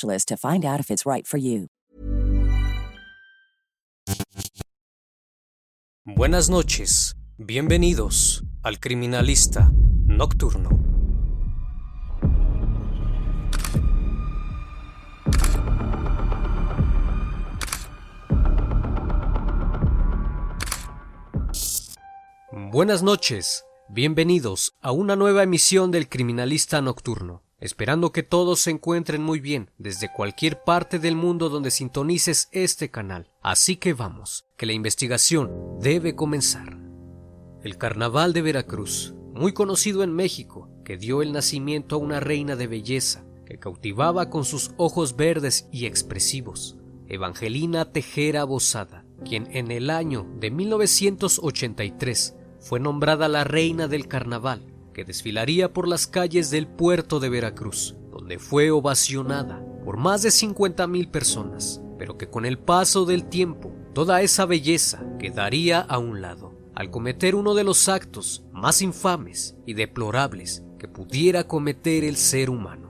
to find out if it's right. Buenas noches, bienvenidos al Criminalista Nocturno. Buenas noches, bienvenidos a una nueva emisión del Criminalista Nocturno esperando que todos se encuentren muy bien desde cualquier parte del mundo donde sintonices este canal. Así que vamos, que la investigación debe comenzar. El Carnaval de Veracruz, muy conocido en México, que dio el nacimiento a una reina de belleza, que cautivaba con sus ojos verdes y expresivos, Evangelina Tejera Bosada, quien en el año de 1983 fue nombrada la reina del carnaval que desfilaría por las calles del puerto de Veracruz, donde fue ovacionada por más de 50.000 personas, pero que con el paso del tiempo toda esa belleza quedaría a un lado, al cometer uno de los actos más infames y deplorables que pudiera cometer el ser humano.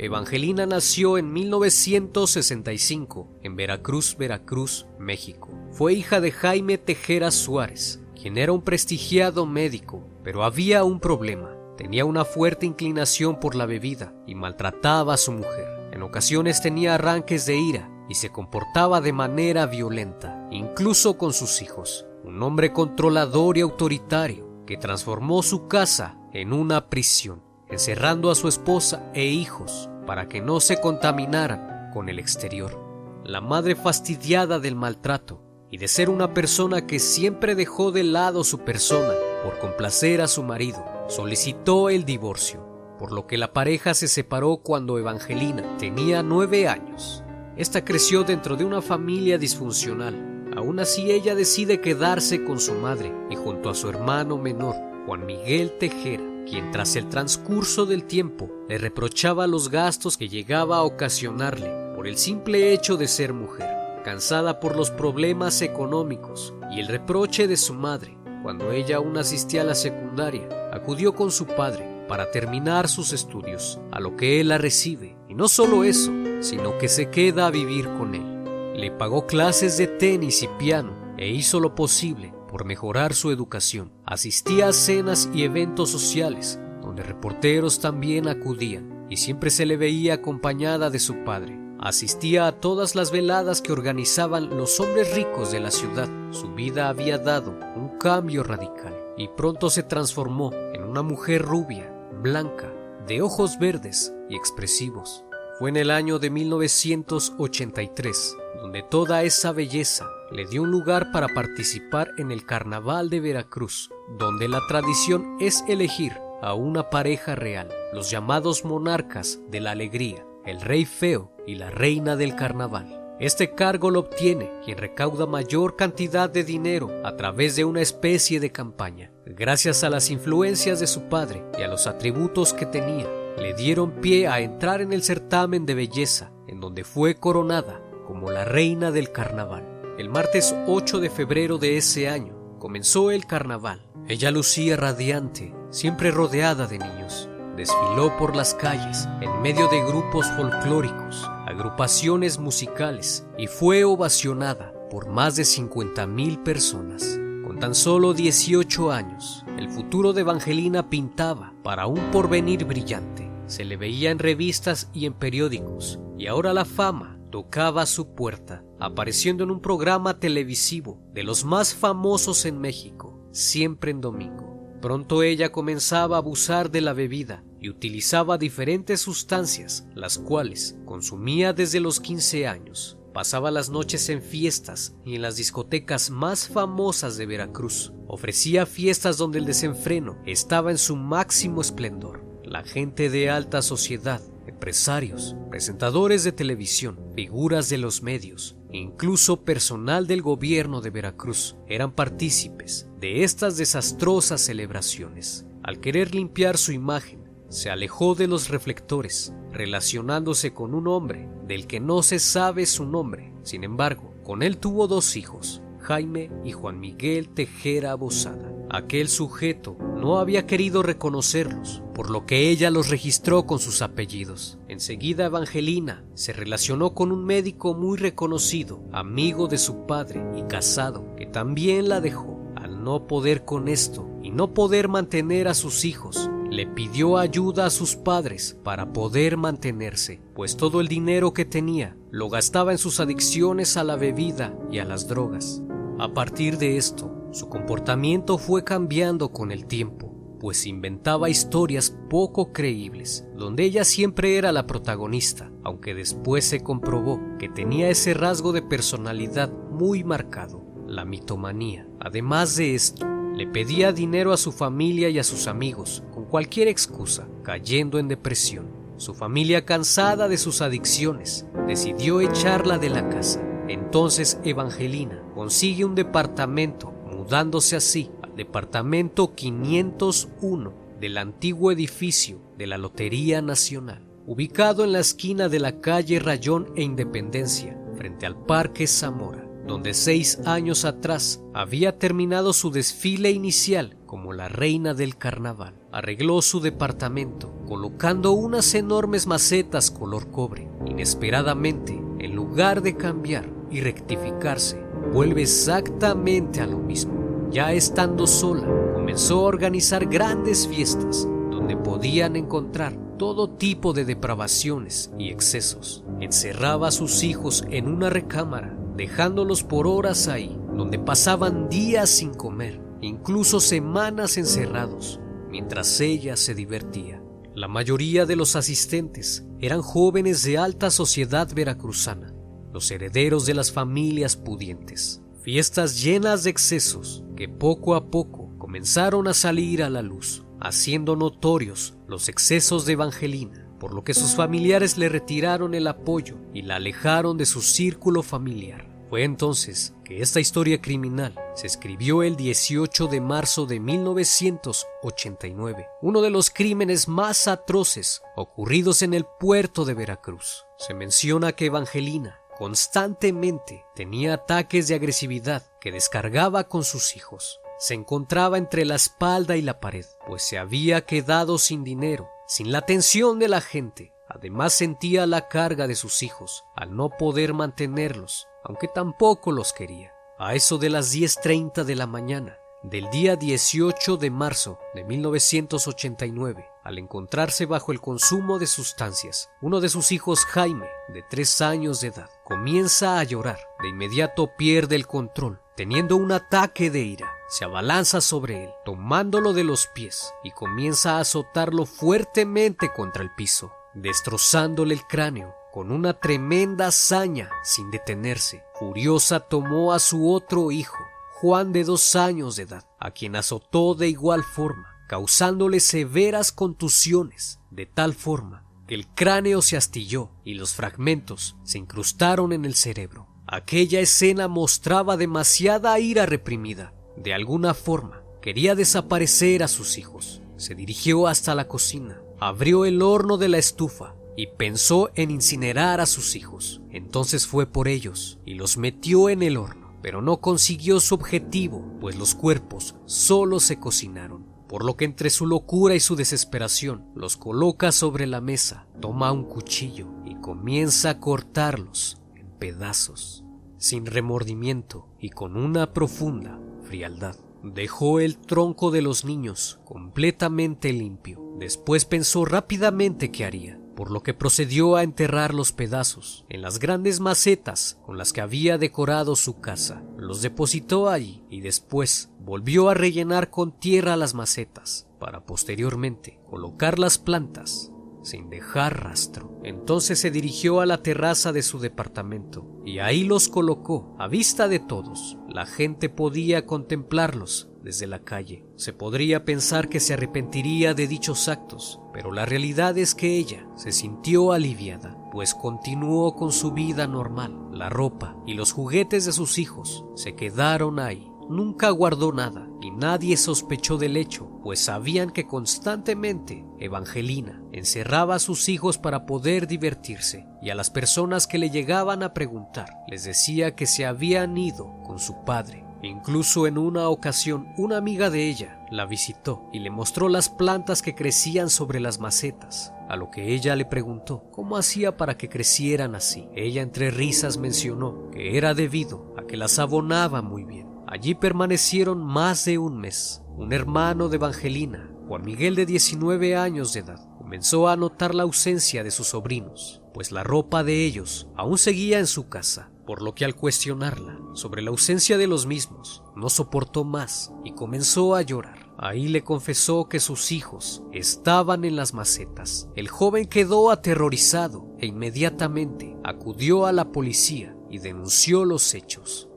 Evangelina nació en 1965 en Veracruz, Veracruz, México. Fue hija de Jaime Tejera Suárez, era un prestigiado médico pero había un problema. Tenía una fuerte inclinación por la bebida y maltrataba a su mujer. En ocasiones tenía arranques de ira y se comportaba de manera violenta, incluso con sus hijos. Un hombre controlador y autoritario que transformó su casa en una prisión, encerrando a su esposa e hijos para que no se contaminaran con el exterior. La madre fastidiada del maltrato y de ser una persona que siempre dejó de lado su persona por complacer a su marido, solicitó el divorcio, por lo que la pareja se separó cuando Evangelina tenía nueve años. Esta creció dentro de una familia disfuncional. Aún así ella decide quedarse con su madre y junto a su hermano menor, Juan Miguel Tejera, quien tras el transcurso del tiempo le reprochaba los gastos que llegaba a ocasionarle por el simple hecho de ser mujer, cansada por los problemas económicos y el reproche de su madre, cuando ella aún asistía a la secundaria, acudió con su padre para terminar sus estudios, a lo que él la recibe, y no solo eso, sino que se queda a vivir con él. Le pagó clases de tenis y piano e hizo lo posible por mejorar su educación. Asistía a cenas y eventos sociales, donde reporteros también acudían, y siempre se le veía acompañada de su padre. Asistía a todas las veladas que organizaban los hombres ricos de la ciudad. Su vida había dado un cambio radical y pronto se transformó en una mujer rubia, blanca, de ojos verdes y expresivos. Fue en el año de 1983 donde toda esa belleza le dio un lugar para participar en el Carnaval de Veracruz, donde la tradición es elegir a una pareja real, los llamados monarcas de la alegría, el rey feo y la reina del carnaval. Este cargo lo obtiene quien recauda mayor cantidad de dinero a través de una especie de campaña. Gracias a las influencias de su padre y a los atributos que tenía, le dieron pie a entrar en el certamen de belleza, en donde fue coronada como la reina del carnaval. El martes 8 de febrero de ese año comenzó el carnaval. Ella lucía radiante, siempre rodeada de niños desfiló por las calles en medio de grupos folclóricos, agrupaciones musicales y fue ovacionada por más de 50.000 personas. Con tan solo 18 años, el futuro de Evangelina pintaba para un porvenir brillante. Se le veía en revistas y en periódicos, y ahora la fama tocaba su puerta, apareciendo en un programa televisivo de los más famosos en México, siempre en domingo. Pronto ella comenzaba a abusar de la bebida y utilizaba diferentes sustancias, las cuales consumía desde los 15 años. Pasaba las noches en fiestas y en las discotecas más famosas de Veracruz. Ofrecía fiestas donde el desenfreno estaba en su máximo esplendor. La gente de alta sociedad, empresarios, presentadores de televisión, figuras de los medios, incluso personal del gobierno de Veracruz eran partícipes de estas desastrosas celebraciones. Al querer limpiar su imagen, se alejó de los reflectores, relacionándose con un hombre del que no se sabe su nombre. Sin embargo, con él tuvo dos hijos, Jaime y Juan Miguel Tejera Bosada. Aquel sujeto no había querido reconocerlos, por lo que ella los registró con sus apellidos. Enseguida Evangelina se relacionó con un médico muy reconocido, amigo de su padre y casado, que también la dejó. Al no poder con esto y no poder mantener a sus hijos, le pidió ayuda a sus padres para poder mantenerse, pues todo el dinero que tenía lo gastaba en sus adicciones a la bebida y a las drogas. A partir de esto, su comportamiento fue cambiando con el tiempo, pues inventaba historias poco creíbles, donde ella siempre era la protagonista, aunque después se comprobó que tenía ese rasgo de personalidad muy marcado, la mitomanía. Además de esto, le pedía dinero a su familia y a sus amigos, con cualquier excusa, cayendo en depresión. Su familia, cansada de sus adicciones, decidió echarla de la casa. Entonces Evangelina consigue un departamento, mudándose así al departamento 501 del antiguo edificio de la Lotería Nacional, ubicado en la esquina de la calle Rayón e Independencia, frente al Parque Zamora donde seis años atrás había terminado su desfile inicial como la reina del carnaval. Arregló su departamento, colocando unas enormes macetas color cobre. Inesperadamente, en lugar de cambiar y rectificarse, vuelve exactamente a lo mismo. Ya estando sola, comenzó a organizar grandes fiestas donde podían encontrar todo tipo de depravaciones y excesos. Encerraba a sus hijos en una recámara dejándolos por horas ahí, donde pasaban días sin comer, incluso semanas encerrados, mientras ella se divertía. La mayoría de los asistentes eran jóvenes de alta sociedad veracruzana, los herederos de las familias pudientes. Fiestas llenas de excesos que poco a poco comenzaron a salir a la luz, haciendo notorios los excesos de Evangelina por lo que sus familiares le retiraron el apoyo y la alejaron de su círculo familiar. Fue entonces que esta historia criminal se escribió el 18 de marzo de 1989, uno de los crímenes más atroces ocurridos en el puerto de Veracruz. Se menciona que Evangelina constantemente tenía ataques de agresividad que descargaba con sus hijos. Se encontraba entre la espalda y la pared, pues se había quedado sin dinero, sin la atención de la gente. Además sentía la carga de sus hijos al no poder mantenerlos aunque tampoco los quería. A eso de las 10.30 de la mañana del día 18 de marzo de 1989, al encontrarse bajo el consumo de sustancias, uno de sus hijos, Jaime, de tres años de edad, comienza a llorar. De inmediato pierde el control, teniendo un ataque de ira. Se abalanza sobre él, tomándolo de los pies, y comienza a azotarlo fuertemente contra el piso, destrozándole el cráneo con una tremenda hazaña, sin detenerse, furiosa tomó a su otro hijo, Juan de dos años de edad, a quien azotó de igual forma, causándole severas contusiones, de tal forma que el cráneo se astilló y los fragmentos se incrustaron en el cerebro. Aquella escena mostraba demasiada ira reprimida. De alguna forma, quería desaparecer a sus hijos. Se dirigió hasta la cocina, abrió el horno de la estufa y pensó en incinerar a sus hijos. Entonces fue por ellos y los metió en el horno, pero no consiguió su objetivo, pues los cuerpos solo se cocinaron. Por lo que entre su locura y su desesperación los coloca sobre la mesa, toma un cuchillo y comienza a cortarlos pedazos, sin remordimiento y con una profunda frialdad. Dejó el tronco de los niños completamente limpio. Después pensó rápidamente qué haría por lo que procedió a enterrar los pedazos en las grandes macetas con las que había decorado su casa. Los depositó allí y después volvió a rellenar con tierra las macetas para posteriormente colocar las plantas sin dejar rastro. Entonces se dirigió a la terraza de su departamento y ahí los colocó a vista de todos. La gente podía contemplarlos desde la calle. Se podría pensar que se arrepentiría de dichos actos, pero la realidad es que ella se sintió aliviada, pues continuó con su vida normal. La ropa y los juguetes de sus hijos se quedaron ahí nunca guardó nada y nadie sospechó del hecho, pues sabían que constantemente Evangelina encerraba a sus hijos para poder divertirse y a las personas que le llegaban a preguntar les decía que se habían ido con su padre. Incluso en una ocasión una amiga de ella la visitó y le mostró las plantas que crecían sobre las macetas, a lo que ella le preguntó cómo hacía para que crecieran así. Ella entre risas mencionó que era debido a que las abonaba muy bien Allí permanecieron más de un mes. Un hermano de Evangelina, Juan Miguel de 19 años de edad, comenzó a notar la ausencia de sus sobrinos, pues la ropa de ellos aún seguía en su casa, por lo que al cuestionarla sobre la ausencia de los mismos, no soportó más y comenzó a llorar. Ahí le confesó que sus hijos estaban en las macetas. El joven quedó aterrorizado e inmediatamente acudió a la policía y denunció los hechos.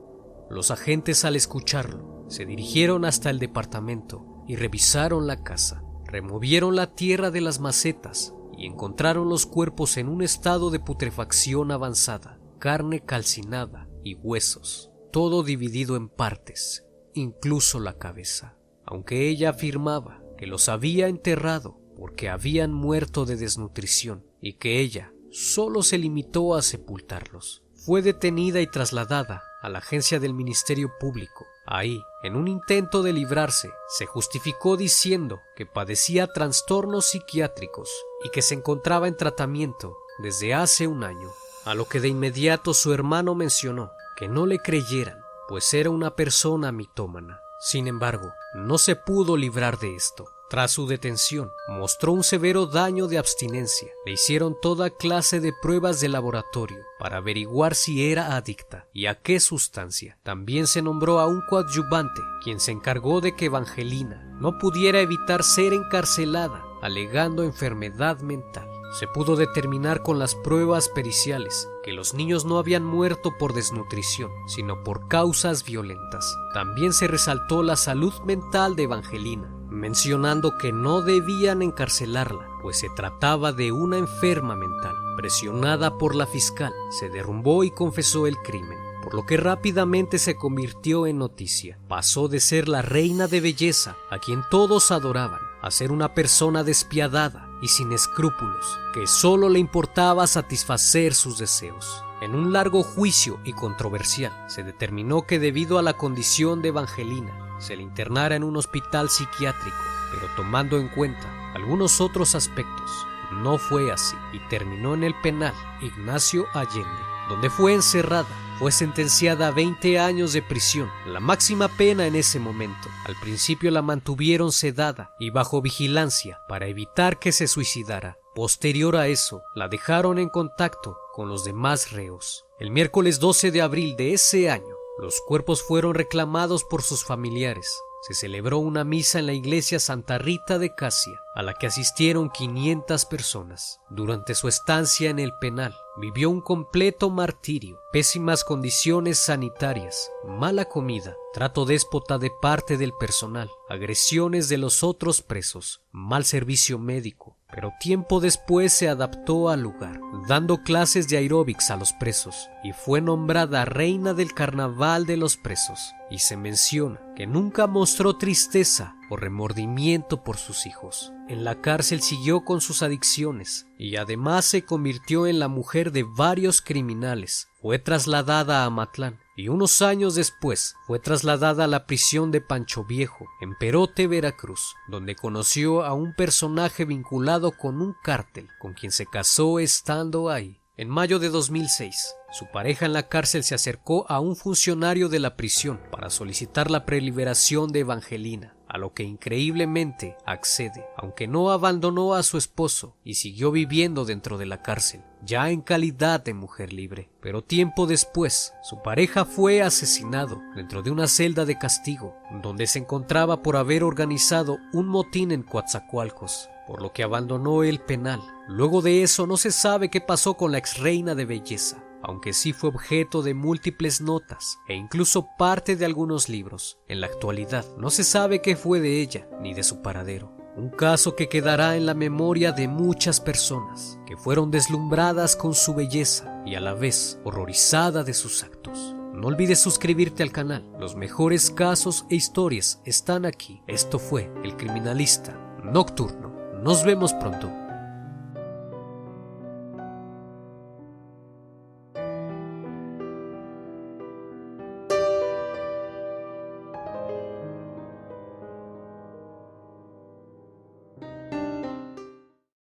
Los agentes al escucharlo se dirigieron hasta el departamento y revisaron la casa. Removieron la tierra de las macetas y encontraron los cuerpos en un estado de putrefacción avanzada, carne calcinada y huesos, todo dividido en partes, incluso la cabeza, aunque ella afirmaba que los había enterrado porque habían muerto de desnutrición y que ella solo se limitó a sepultarlos. Fue detenida y trasladada a la agencia del Ministerio Público. Ahí, en un intento de librarse, se justificó diciendo que padecía trastornos psiquiátricos y que se encontraba en tratamiento desde hace un año, a lo que de inmediato su hermano mencionó que no le creyeran, pues era una persona mitómana. Sin embargo, no se pudo librar de esto. Tras su detención, mostró un severo daño de abstinencia. Le hicieron toda clase de pruebas de laboratorio para averiguar si era adicta y a qué sustancia. También se nombró a un coadyuvante, quien se encargó de que Evangelina no pudiera evitar ser encarcelada, alegando enfermedad mental. Se pudo determinar con las pruebas periciales que los niños no habían muerto por desnutrición, sino por causas violentas. También se resaltó la salud mental de Evangelina, mencionando que no debían encarcelarla, pues se trataba de una enferma mental. Presionada por la fiscal, se derrumbó y confesó el crimen, por lo que rápidamente se convirtió en noticia. Pasó de ser la reina de belleza, a quien todos adoraban, a ser una persona despiadada y sin escrúpulos, que solo le importaba satisfacer sus deseos. En un largo juicio y controversial, se determinó que debido a la condición de Evangelina, se le internara en un hospital psiquiátrico, pero tomando en cuenta algunos otros aspectos, no fue así y terminó en el penal Ignacio Allende, donde fue encerrada. Fue sentenciada a 20 años de prisión, la máxima pena en ese momento. Al principio la mantuvieron sedada y bajo vigilancia para evitar que se suicidara. Posterior a eso, la dejaron en contacto con los demás reos. El miércoles 12 de abril de ese año, los cuerpos fueron reclamados por sus familiares. Se celebró una misa en la iglesia Santa Rita de Casia, a la que asistieron 500 personas. Durante su estancia en el penal, vivió un completo martirio, pésimas condiciones sanitarias, mala comida, trato déspota de parte del personal, agresiones de los otros presos, mal servicio médico, pero tiempo después se adaptó al lugar, dando clases de aeróbics a los presos, y fue nombrada reina del carnaval de los presos, y se menciona que nunca mostró tristeza o remordimiento por sus hijos. En la cárcel siguió con sus adicciones, y además se convirtió en la mujer de varios criminales. Fue trasladada a Matlán, y unos años después fue trasladada a la prisión de Pancho Viejo, en Perote, Veracruz, donde conoció a un personaje vinculado con un cártel, con quien se casó estando ahí. En mayo de 2006, su pareja en la cárcel se acercó a un funcionario de la prisión para solicitar la preliberación de Evangelina. A lo que increíblemente accede, aunque no abandonó a su esposo y siguió viviendo dentro de la cárcel, ya en calidad de mujer libre. Pero tiempo después, su pareja fue asesinado dentro de una celda de castigo, donde se encontraba por haber organizado un motín en Coatzacoalcos, por lo que abandonó el penal. Luego de eso no se sabe qué pasó con la ex reina de belleza, aunque sí fue objeto de múltiples notas e incluso parte de algunos libros. En la actualidad no se sabe qué fue de ella ni de su paradero. Un caso que quedará en la memoria de muchas personas que fueron deslumbradas con su belleza y a la vez horrorizada de sus actos. No olvides suscribirte al canal, los mejores casos e historias están aquí. Esto fue El Criminalista Nocturno. Nos vemos pronto.